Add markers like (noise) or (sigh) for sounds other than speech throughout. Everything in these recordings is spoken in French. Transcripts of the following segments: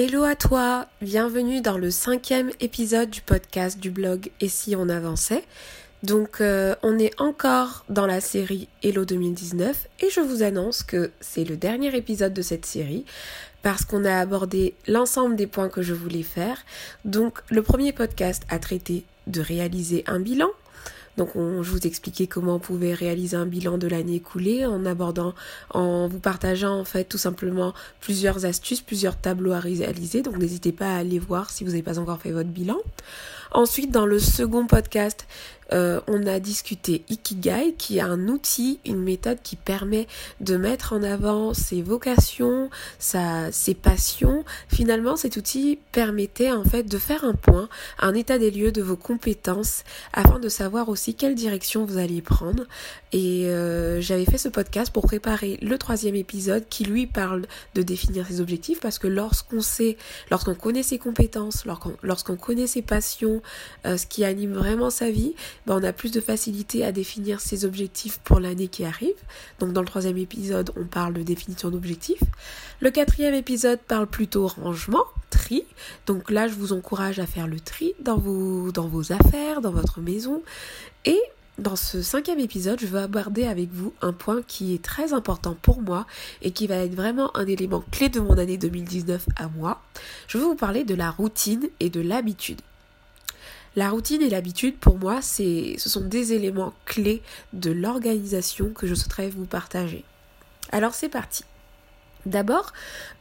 Hello à toi, bienvenue dans le cinquième épisode du podcast du blog Et si on avançait. Donc euh, on est encore dans la série Hello 2019 et je vous annonce que c'est le dernier épisode de cette série parce qu'on a abordé l'ensemble des points que je voulais faire. Donc le premier podcast a traité de réaliser un bilan, donc je vous expliquais comment on pouvait réaliser un bilan de l'année écoulée en abordant, en vous partageant en fait tout simplement plusieurs astuces, plusieurs tableaux à réaliser. Donc n'hésitez pas à aller voir si vous n'avez pas encore fait votre bilan. Ensuite, dans le second podcast, euh, on a discuté Ikigai, qui est un outil, une méthode qui permet de mettre en avant ses vocations, sa, ses passions. Finalement, cet outil permettait en fait de faire un point, un état des lieux de vos compétences, afin de savoir aussi quelle direction vous alliez prendre. Et euh, j'avais fait ce podcast pour préparer le troisième épisode qui lui parle de définir ses objectifs, parce que lorsqu'on sait, lorsqu'on connaît ses compétences, lorsqu'on connaît ses passions, euh, ce qui anime vraiment sa vie, ben, on a plus de facilité à définir ses objectifs pour l'année qui arrive. Donc dans le troisième épisode, on parle de définition d'objectifs. Le quatrième épisode parle plutôt rangement, tri. Donc là, je vous encourage à faire le tri dans vos, dans vos affaires, dans votre maison. Et dans ce cinquième épisode, je veux aborder avec vous un point qui est très important pour moi et qui va être vraiment un élément clé de mon année 2019 à moi. Je veux vous parler de la routine et de l'habitude. La routine et l'habitude, pour moi, ce sont des éléments clés de l'organisation que je souhaiterais vous partager. Alors c'est parti. D'abord,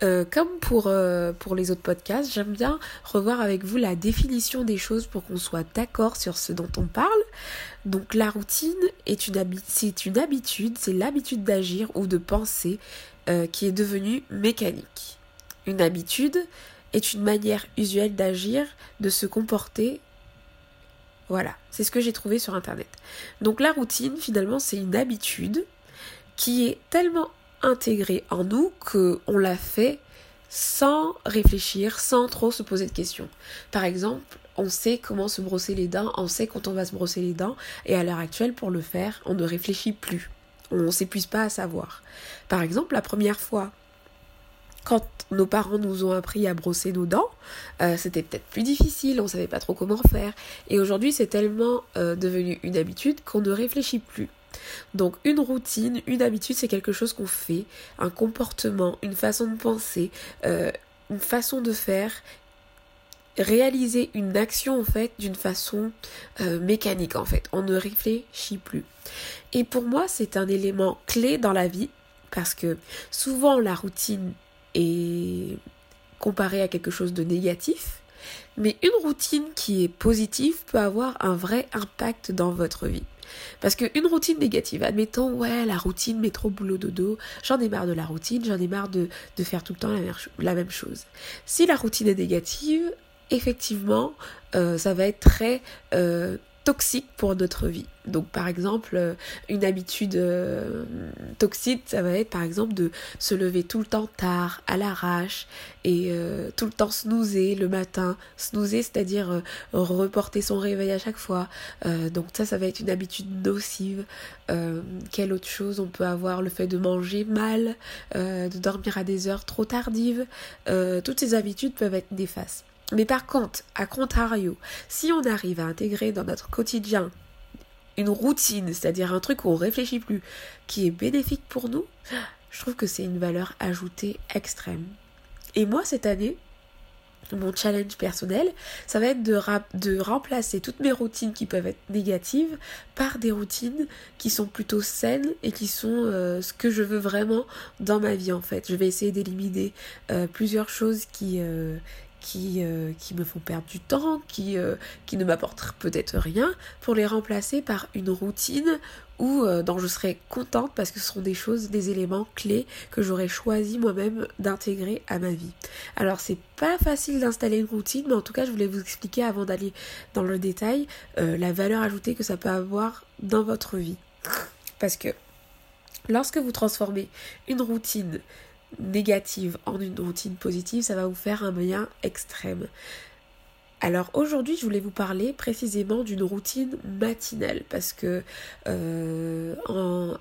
euh, comme pour, euh, pour les autres podcasts, j'aime bien revoir avec vous la définition des choses pour qu'on soit d'accord sur ce dont on parle. Donc la routine est une, c'est une habitude, c'est l'habitude d'agir ou de penser euh, qui est devenue mécanique. Une habitude est une manière usuelle d'agir, de se comporter voilà, c'est ce que j'ai trouvé sur Internet. Donc la routine, finalement, c'est une habitude qui est tellement intégrée en nous qu'on la fait sans réfléchir, sans trop se poser de questions. Par exemple, on sait comment se brosser les dents, on sait quand on va se brosser les dents, et à l'heure actuelle, pour le faire, on ne réfléchit plus. On ne s'épuise pas à savoir. Par exemple, la première fois quand nos parents nous ont appris à brosser nos dents, euh, c'était peut-être plus difficile, on savait pas trop comment faire. Et aujourd'hui, c'est tellement euh, devenu une habitude qu'on ne réfléchit plus. Donc une routine, une habitude, c'est quelque chose qu'on fait, un comportement, une façon de penser, euh, une façon de faire, réaliser une action en fait d'une façon mécanique en fait. On ne réfléchit plus. Et pour moi, c'est un élément clé dans la vie parce que souvent la routine est comparé à quelque chose de négatif, mais une routine qui est positive peut avoir un vrai impact dans votre vie. Parce qu'une routine négative, admettons, ouais, la routine, métro, boulot, dodo, j'en ai marre de la routine, j'en ai marre de, de, faire tout le temps la même, chose. Si la routine est négative, effectivement, euh, ça va être très euh, toxique pour notre vie. Donc par exemple, euh, une habitude euh, toxique, ça va être par exemple de se lever tout le temps tard, à l'arrache, et euh, tout le temps snoozer le matin. Snoozer, c'est-à-dire reporter son réveil à chaque fois. donc ça, ça va être une habitude nocive. quelle autre chose on peut avoir? Le fait de manger mal, de dormir à des heures trop tardives. toutes ces habitudes peuvent être néfastes. Mais par contre, à contrario, si on arrive à intégrer dans notre quotidien une routine, c'est-à-dire un truc où on réfléchit plus, qui est bénéfique pour nous, je trouve que c'est une valeur ajoutée extrême. Et moi, cette année, mon challenge personnel, ça va être de, de, remplacer toutes mes routines qui peuvent être négatives par des routines qui sont plutôt saines et qui sont euh, ce que je veux vraiment dans ma vie en fait. Je vais essayer d'éliminer euh, plusieurs choses qui, euh, qui, euh, qui me font perdre du temps, qui, euh, qui ne m'apportent peut-être rien, pour les remplacer par une routine euh, dont je serai contente parce que ce sont des choses, des éléments clés que j'aurais choisi moi-même d'intégrer à ma vie. Alors c'est pas facile d'installer une routine, mais en tout cas je voulais vous expliquer avant d'aller dans le détail la valeur ajoutée que ça peut avoir dans votre vie. Parce que lorsque vous transformez une routine négative en une routine positive, ça va vous faire un bien extrême. Alors aujourd'hui, je voulais vous parler précisément d'une routine matinale parce que euh,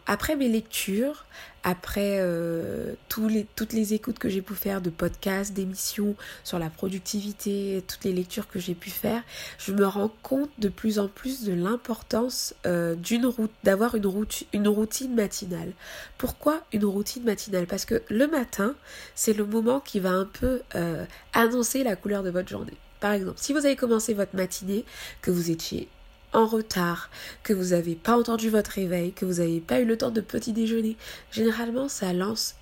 après mes lectures, après euh, toutes les écoutes que j'ai pu faire de podcasts, d'émissions sur la productivité, toutes les lectures que j'ai pu faire, je me rends compte de plus en plus de l'importance euh, d'une route, d'avoir une, route, une routine matinale. Pourquoi une routine matinale? Parce que le matin, c'est le moment qui va un peu annoncer la couleur de votre journée. Par exemple, si vous avez commencé votre matinée, que vous étiez en retard, que vous n'avez pas entendu votre réveil, que vous n'avez pas eu le temps de petit déjeuner, généralement ça lance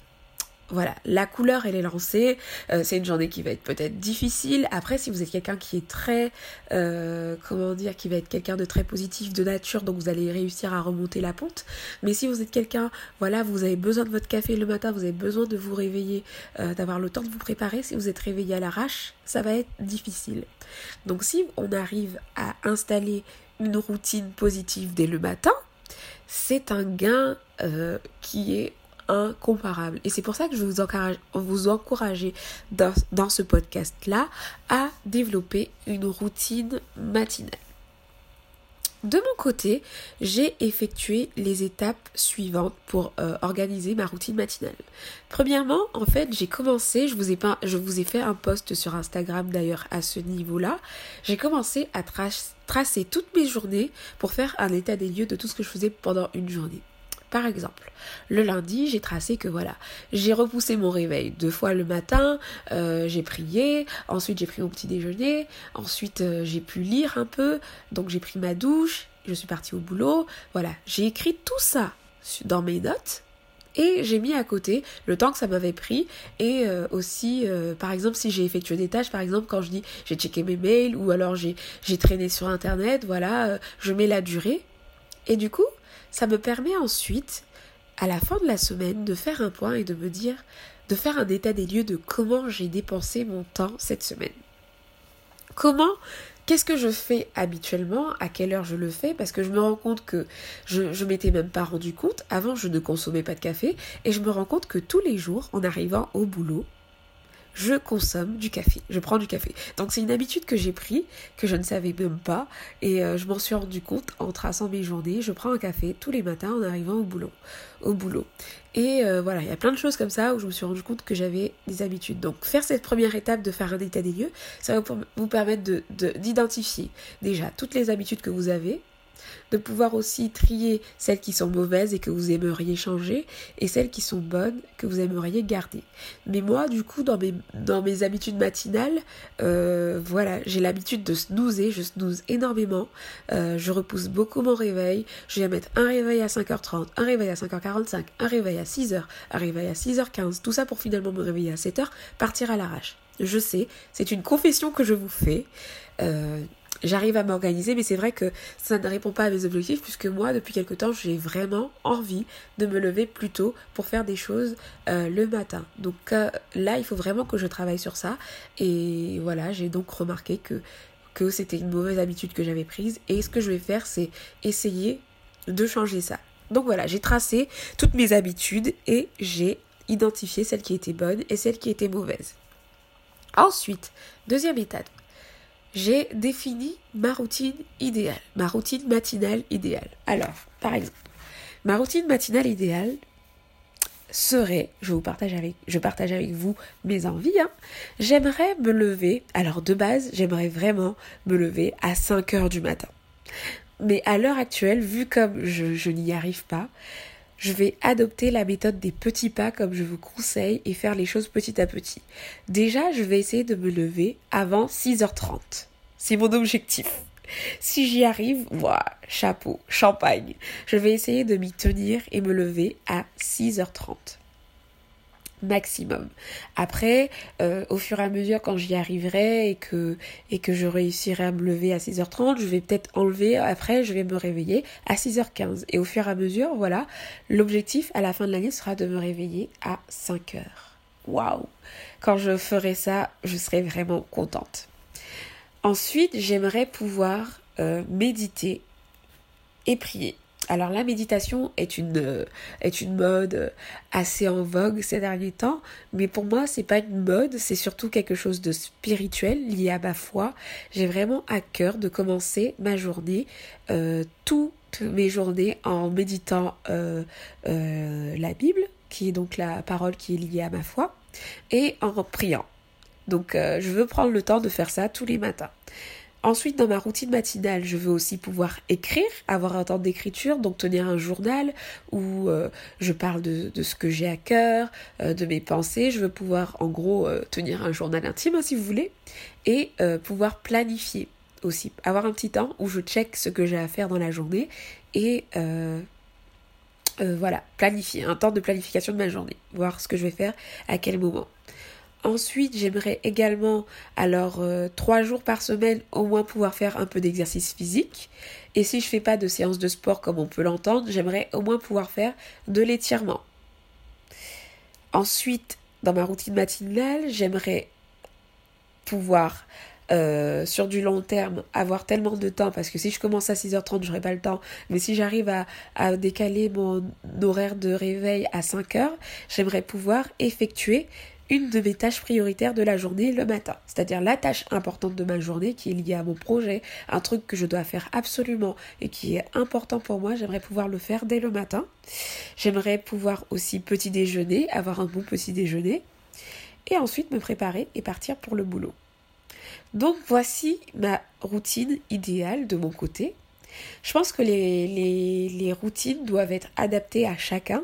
voilà, la couleur elle est lancée. Euh, c'est une journée qui va être peut-être difficile. Après, si vous êtes quelqu'un qui est très, euh, comment dire, qui va être quelqu'un de très positif de nature, donc vous allez réussir à remonter la pente. Mais si vous êtes quelqu'un, voilà, vous avez besoin de votre café le matin, vous avez besoin de vous réveiller, euh, d'avoir le temps de vous préparer. Si vous êtes réveillé à l'arrache, ça va être difficile. Donc si on arrive à installer une routine positive dès le matin, c'est un gain qui est incomparable. Et c'est pour ça que je vous encourage, vous encourager dans, ce podcast-là à développer une routine matinale. De mon côté, j'ai effectué les étapes suivantes pour euh, organiser ma routine matinale. Premièrement, en fait, j'ai commencé, je vous ai pas, je vous ai fait un post sur Instagram d'ailleurs à ce niveau-là. J'ai commencé à tracer toutes mes journées pour faire un état des lieux de tout ce que je faisais pendant une journée. Par exemple, le lundi, j'ai tracé que voilà, j'ai repoussé mon réveil deux fois le matin, euh, j'ai prié, ensuite j'ai pris mon petit déjeuner, ensuite euh, j'ai pu lire un peu, donc j'ai pris ma douche, je suis partie au boulot, voilà, j'ai écrit tout ça dans mes notes et j'ai mis à côté le temps que ça m'avait pris et euh, aussi par exemple si j'ai effectué des tâches par exemple quand je dis j'ai checké mes mails ou alors j'ai traîné sur internet voilà je mets la durée et du coup ça me permet ensuite, à la fin de la semaine, de faire un point et de me dire, de faire un état des lieux de comment j'ai dépensé mon temps cette semaine. Comment Qu'est-ce que je fais habituellement À quelle heure je le fais Parce que je me rends compte que je ne m'étais même pas rendu compte. Avant, je ne consommais pas de café. Et je me rends compte que tous les jours, en arrivant au boulot, je consomme du café, je prends du café. Donc c'est une habitude que j'ai pris, que je ne savais même pas, et euh, je m'en suis rendu compte en traçant mes journées. Je prends un café tous les matins en arrivant au boulot. Au boulot. Et euh, voilà, il y a plein de choses comme ça où je me suis rendu compte que j'avais des habitudes. Donc faire cette première étape de faire un état des lieux, ça va vous permettre d'identifier de, déjà toutes les habitudes que vous avez, de pouvoir aussi trier celles qui sont mauvaises et que vous aimeriez changer et celles qui sont bonnes que vous aimeriez garder. Mais moi, du coup, dans mes, dans mes habitudes matinales, euh, voilà, j'ai l'habitude de snoozer, je snooze énormément, euh, je repousse beaucoup mon réveil, je vais mettre un réveil à 5h30, un réveil à 5h45, un réveil à 6h, un réveil à 6h15, tout ça pour finalement me réveiller à 7h, partir à l'arrache. Je sais, c'est une confession que je vous fais. Euh, j'arrive à m'organiser, mais c'est vrai que ça ne répond pas à mes objectifs, puisque moi, depuis quelque temps, j'ai vraiment envie de me lever plus tôt pour faire des choses euh, le matin. Donc euh, là, il faut vraiment que je travaille sur ça. Et voilà, j'ai donc remarqué que, que c'était une mauvaise habitude que j'avais prise. Et ce que je vais faire, c'est essayer de changer ça. Donc voilà, j'ai tracé toutes mes habitudes et j'ai identifié celles qui étaient bonnes et celles qui étaient mauvaises. Ensuite, deuxième étape, j'ai défini ma routine idéale, ma routine matinale idéale. Alors, par exemple, ma routine matinale idéale serait, je vous partage avec, je partage avec vous mes envies. Hein. J'aimerais me lever. Alors de base, j'aimerais vraiment me lever à 5 heures du matin. Mais à l'heure actuelle, vu comme je, je n'y arrive pas, je vais adopter la méthode des petits pas comme je vous conseille et faire les choses petit à petit. Déjà, je vais essayer de me lever avant 6h30. C'est mon objectif. Si j'y arrive, voilà, chapeau, champagne. Je vais essayer de m'y tenir et me lever à 6h30 maximum. Après, euh, au fur et à mesure, quand j'y arriverai et que, et que je réussirai à me lever à 6h30, je vais peut-être enlever, après, je vais me réveiller à 6h15. Et au fur et à mesure, voilà, l'objectif à la fin de l'année sera de me réveiller à 5h. Waouh Quand je ferai ça, je serai vraiment contente. Ensuite, j'aimerais pouvoir euh, méditer et prier. Alors la méditation est une, est une mode assez en vogue ces derniers temps, mais pour moi c'est pas une mode, c'est surtout quelque chose de spirituel lié à ma foi. J'ai vraiment à cœur de commencer ma journée, euh, toutes mes journées en méditant euh, euh, la Bible, qui est donc la parole qui est liée à ma foi, et en priant. Donc je veux prendre le temps de faire ça tous les matins. Ensuite, dans ma routine matinale, je veux aussi pouvoir écrire, avoir un temps d'écriture, donc tenir un journal où euh, je parle de, ce que j'ai à cœur, euh, de mes pensées. Je veux pouvoir, en gros, euh, tenir un journal intime, hein, si vous voulez, et pouvoir planifier aussi. Avoir un petit temps où je check ce que j'ai à faire dans la journée et voilà, planifier, un temps de planification de ma journée, voir ce que je vais faire à quel moment. Ensuite, j'aimerais également, alors euh, trois jours par semaine, au moins pouvoir faire un peu d'exercice physique. Et si je fais pas de séance de sport comme on peut l'entendre, j'aimerais au moins pouvoir faire de l'étirement. Ensuite, dans ma routine matinale, j'aimerais pouvoir euh, sur du long terme avoir tellement de temps parce que si je commence à 6h30 j'aurai pas le temps mais si j'arrive à, à, décaler mon horaire de réveil à 5h j'aimerais pouvoir effectuer une de mes tâches prioritaires de la journée le matin. C'est-à-dire la tâche importante de ma journée qui est liée à mon projet, un truc que je dois faire absolument et qui est important pour moi, j'aimerais pouvoir le faire dès le matin. J'aimerais pouvoir aussi petit déjeuner, avoir un bon petit déjeuner et ensuite me préparer et partir pour le boulot. Donc voici ma routine idéale de mon côté. Je pense que les, les, les routines doivent être adaptées à chacun,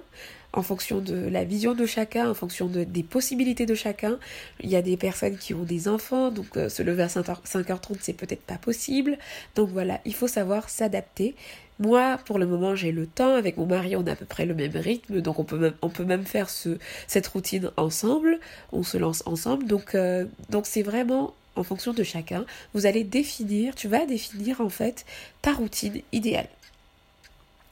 en fonction de la vision de chacun, en fonction de, des possibilités de chacun. Il y a des personnes qui ont des enfants, donc euh, se lever à 5h30, c'est peut-être pas possible. Donc voilà, il faut savoir s'adapter. Moi, pour le moment, j'ai le temps. Avec mon mari, on a à peu près le même rythme, donc on peut même, faire ce, cette routine ensemble. On se lance ensemble. Donc, euh, donc c'est vraiment en fonction de chacun. Vous allez définir, tu vas définir en fait ta routine idéale.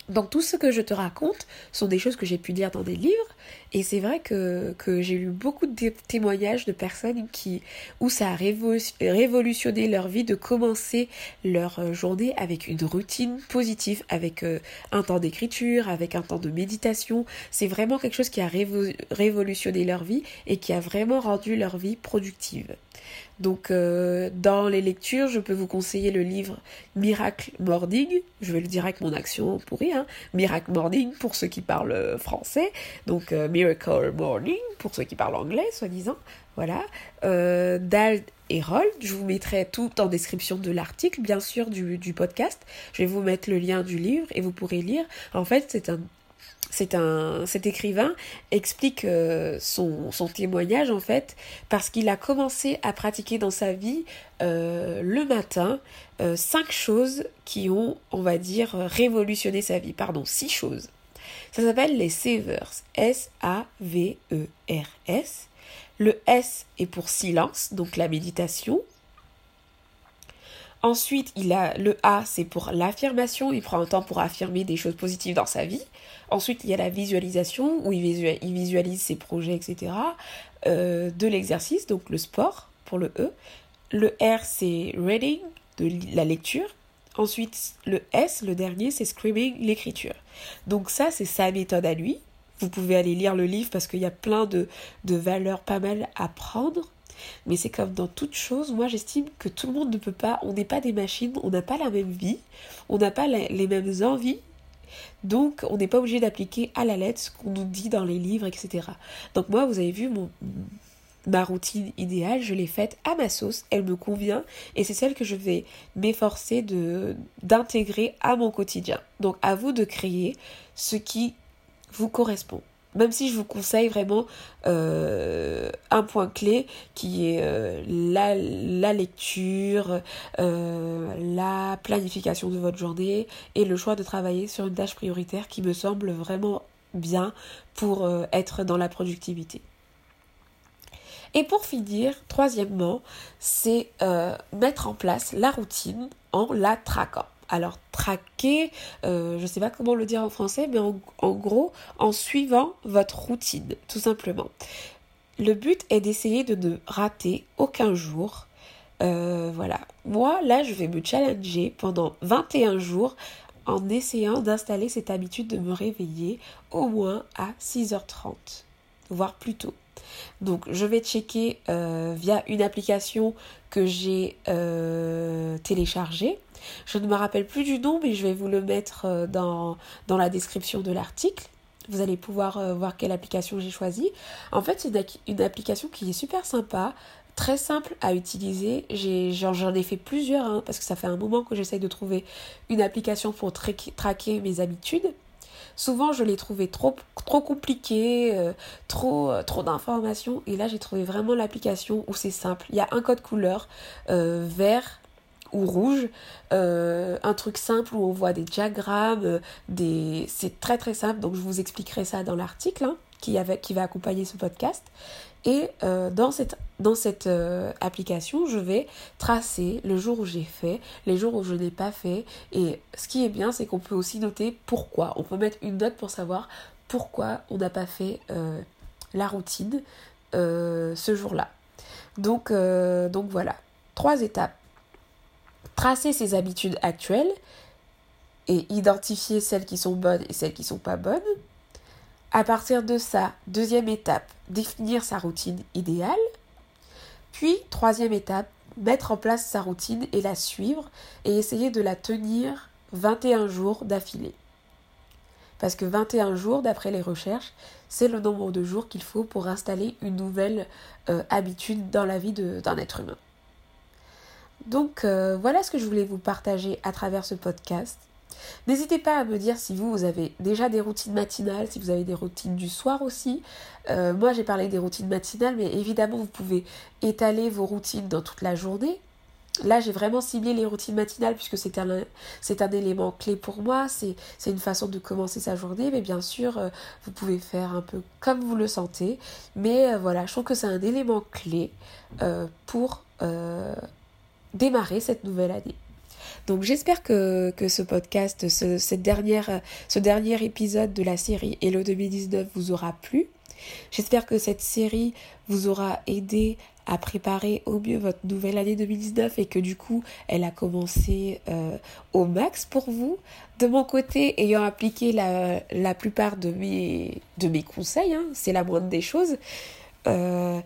Donc tout ce que je te raconte sont des choses que j'ai pu lire dans des livres et c'est vrai que, que j'ai lu beaucoup de témoignages de personnes qui où ça a révolutionné leur vie de commencer leur euh, journée avec une routine positive, avec euh, un temps d'écriture, avec un temps de méditation. C'est vraiment quelque chose qui a révolutionné leur vie et qui a vraiment rendu leur vie productive. Donc euh, dans les lectures, je peux vous conseiller le livre Miracle Morning. Je vais le dire avec mon action pourrie. Hein. Miracle Morning pour ceux qui parlent français. Donc Miracle Morning pour ceux qui parlent anglais, soi-disant. Voilà. Euh, Dal et. Je vous mettrai tout en description de l'article, bien sûr, du, du podcast. Je vais vous mettre le lien du livre et vous pourrez lire. En fait, c'est un c'est un, cet écrivain explique euh, son, son, témoignage en fait parce qu'il a commencé à pratiquer dans sa vie euh, le matin euh, cinq choses qui ont, on va dire, révolutionné sa vie. Pardon, six choses. Ça s'appelle les Savers. S-A-V-E-R-S. Le S est pour silence, donc la méditation. Ensuite, il a le A, c'est pour l'affirmation. Il prend un temps pour affirmer des choses positives dans sa vie. Ensuite, il y a la visualisation, où il visualise, ses projets, etc. Euh, de l'exercice, donc le sport pour le E. Le R, c'est reading, de la lecture. Ensuite, le S, le dernier, c'est screaming, l'écriture. Donc ça, c'est sa méthode à lui. Vous pouvez aller lire le livre parce qu'il y a plein de, de valeurs pas mal à prendre. Mais c'est comme dans toute chose, moi j'estime que tout le monde ne peut pas, on n'est pas des machines, on n'a pas la même vie, on n'a pas les mêmes envies, donc, on n'est pas obligé d'appliquer à la lettre ce qu'on nous dit dans les livres, etc. Donc moi, vous avez vu mon, ma routine idéale, je l'ai faite à ma sauce, elle me convient et c'est celle que je vais m'efforcer d'intégrer à mon quotidien. Donc à vous de créer ce qui vous correspond. Même si je vous conseille vraiment euh, un point clé qui est euh, la, la, lecture, euh, la planification de votre journée et le choix de travailler sur une tâche prioritaire qui me semble vraiment bien pour être dans la productivité. Et pour finir, troisièmement, c'est mettre en place la routine en la traquant. Alors traquer, euh, je ne sais pas comment le dire en français, mais en, gros, en suivant votre routine, tout simplement. Le but est d'essayer de ne rater aucun jour. Euh, voilà. Moi, là, je vais me challenger pendant 21 jours en essayant d'installer cette habitude de me réveiller au moins à 6h30, voire plus tôt. Donc je vais checker euh, via une application que j'ai euh, téléchargée. Je ne me rappelle plus du nom, mais je vais vous le mettre euh, dans, la description de l'article. Vous allez pouvoir voir quelle application j'ai choisie. En fait, c'est une, application qui est super sympa, très simple à utiliser. J'en ai, fait plusieurs, hein, parce que ça fait un moment que j'essaye de trouver une application pour traquer mes habitudes. Souvent, je l'ai trouvé trop, trop compliqué, euh, trop, euh, trop d'informations. Et là, j'ai trouvé vraiment l'application où c'est simple. Il y a un code couleur euh, vert ou rouge, un truc simple où on voit des diagrammes, des... c'est très très simple, donc je vous expliquerai ça dans l'article hein, qui, va accompagner ce podcast. Et euh, dans cette, dans cette euh, application, je vais tracer le jour où j'ai fait, les jours où je n'ai pas fait. Et ce qui est bien, c'est qu'on peut aussi noter pourquoi. On peut mettre une note pour savoir pourquoi on n'a pas fait euh, la routine ce jour-là. Donc, donc voilà, trois étapes. Tracer ses habitudes actuelles et identifier celles qui sont bonnes et celles qui ne sont pas bonnes. À partir de ça, deuxième étape, définir sa routine idéale. Puis, troisième étape, mettre en place sa routine et la suivre et essayer de la tenir 21 jours d'affilée. Parce que 21 jours, d'après les recherches, c'est le nombre de jours qu'il faut pour installer une nouvelle euh, habitude dans la vie d'un être humain. Donc euh, voilà ce que je voulais vous partager à travers ce podcast. N'hésitez pas à me dire si vous, avez déjà des routines matinales, si vous avez des routines du soir aussi. Euh, moi, j'ai parlé des routines matinales, mais évidemment, vous pouvez étaler vos routines dans toute la journée. Là, j'ai vraiment ciblé les routines matinales puisque c'est un, élément clé pour moi. C'est, c'est une façon de commencer sa journée. Mais bien sûr, euh, vous pouvez faire un peu comme vous le sentez. Mais euh, voilà, je trouve que c'est un élément clé pour démarrer cette nouvelle année. Donc j'espère que, ce podcast, ce, cette dernière, ce dernier épisode de la série Hello 2019 vous aura plu. J'espère que cette série vous aura aidé à préparer au mieux votre nouvelle année 2019 et que du coup elle a commencé euh, au max pour vous. De mon côté, ayant appliqué la, la plupart de mes, de mes conseils, hein, c'est la moindre des choses, euh,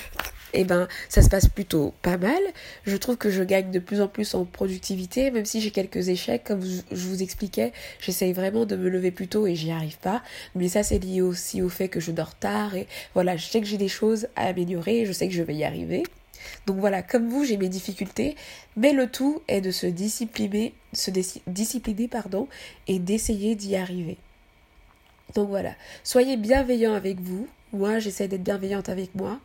(laughs) eh ben ça se passe plutôt pas mal. Je trouve que je gagne de plus en plus en productivité, même si j'ai quelques échecs, comme je vous expliquais, j'essaye vraiment de me lever plus tôt et j'y arrive pas. Mais ça c'est lié aussi au fait que je dors tard et voilà, je sais que j'ai des choses à améliorer et je sais que je vais y arriver. Donc voilà, comme vous, j'ai mes difficultés, mais le tout est de se discipliner, se discipliner pardon, et d'essayer d'y arriver. Donc voilà, soyez bienveillants avec vous, moi, j'essaie d'être bienveillante avec moi.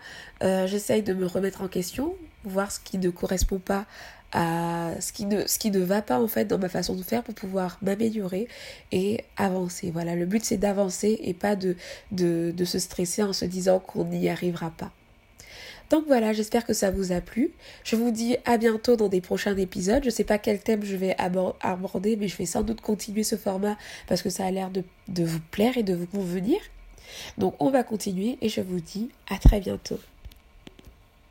Euh, j'essaye de me remettre en question, voir ce qui ne correspond pas à ce qui ne va pas en fait dans ma façon de faire pour pouvoir m'améliorer et avancer. Voilà, le but c'est d'avancer et pas de, de, de se stresser en se disant qu'on n'y arrivera pas. Donc voilà, j'espère que ça vous a plu. Je vous dis à bientôt dans des prochains épisodes. Je ne sais pas quel thème je vais aborder, mais je vais sans doute continuer ce format parce que ça a l'air de, de vous plaire et de vous convenir. Donc on va continuer et je vous dis à très bientôt.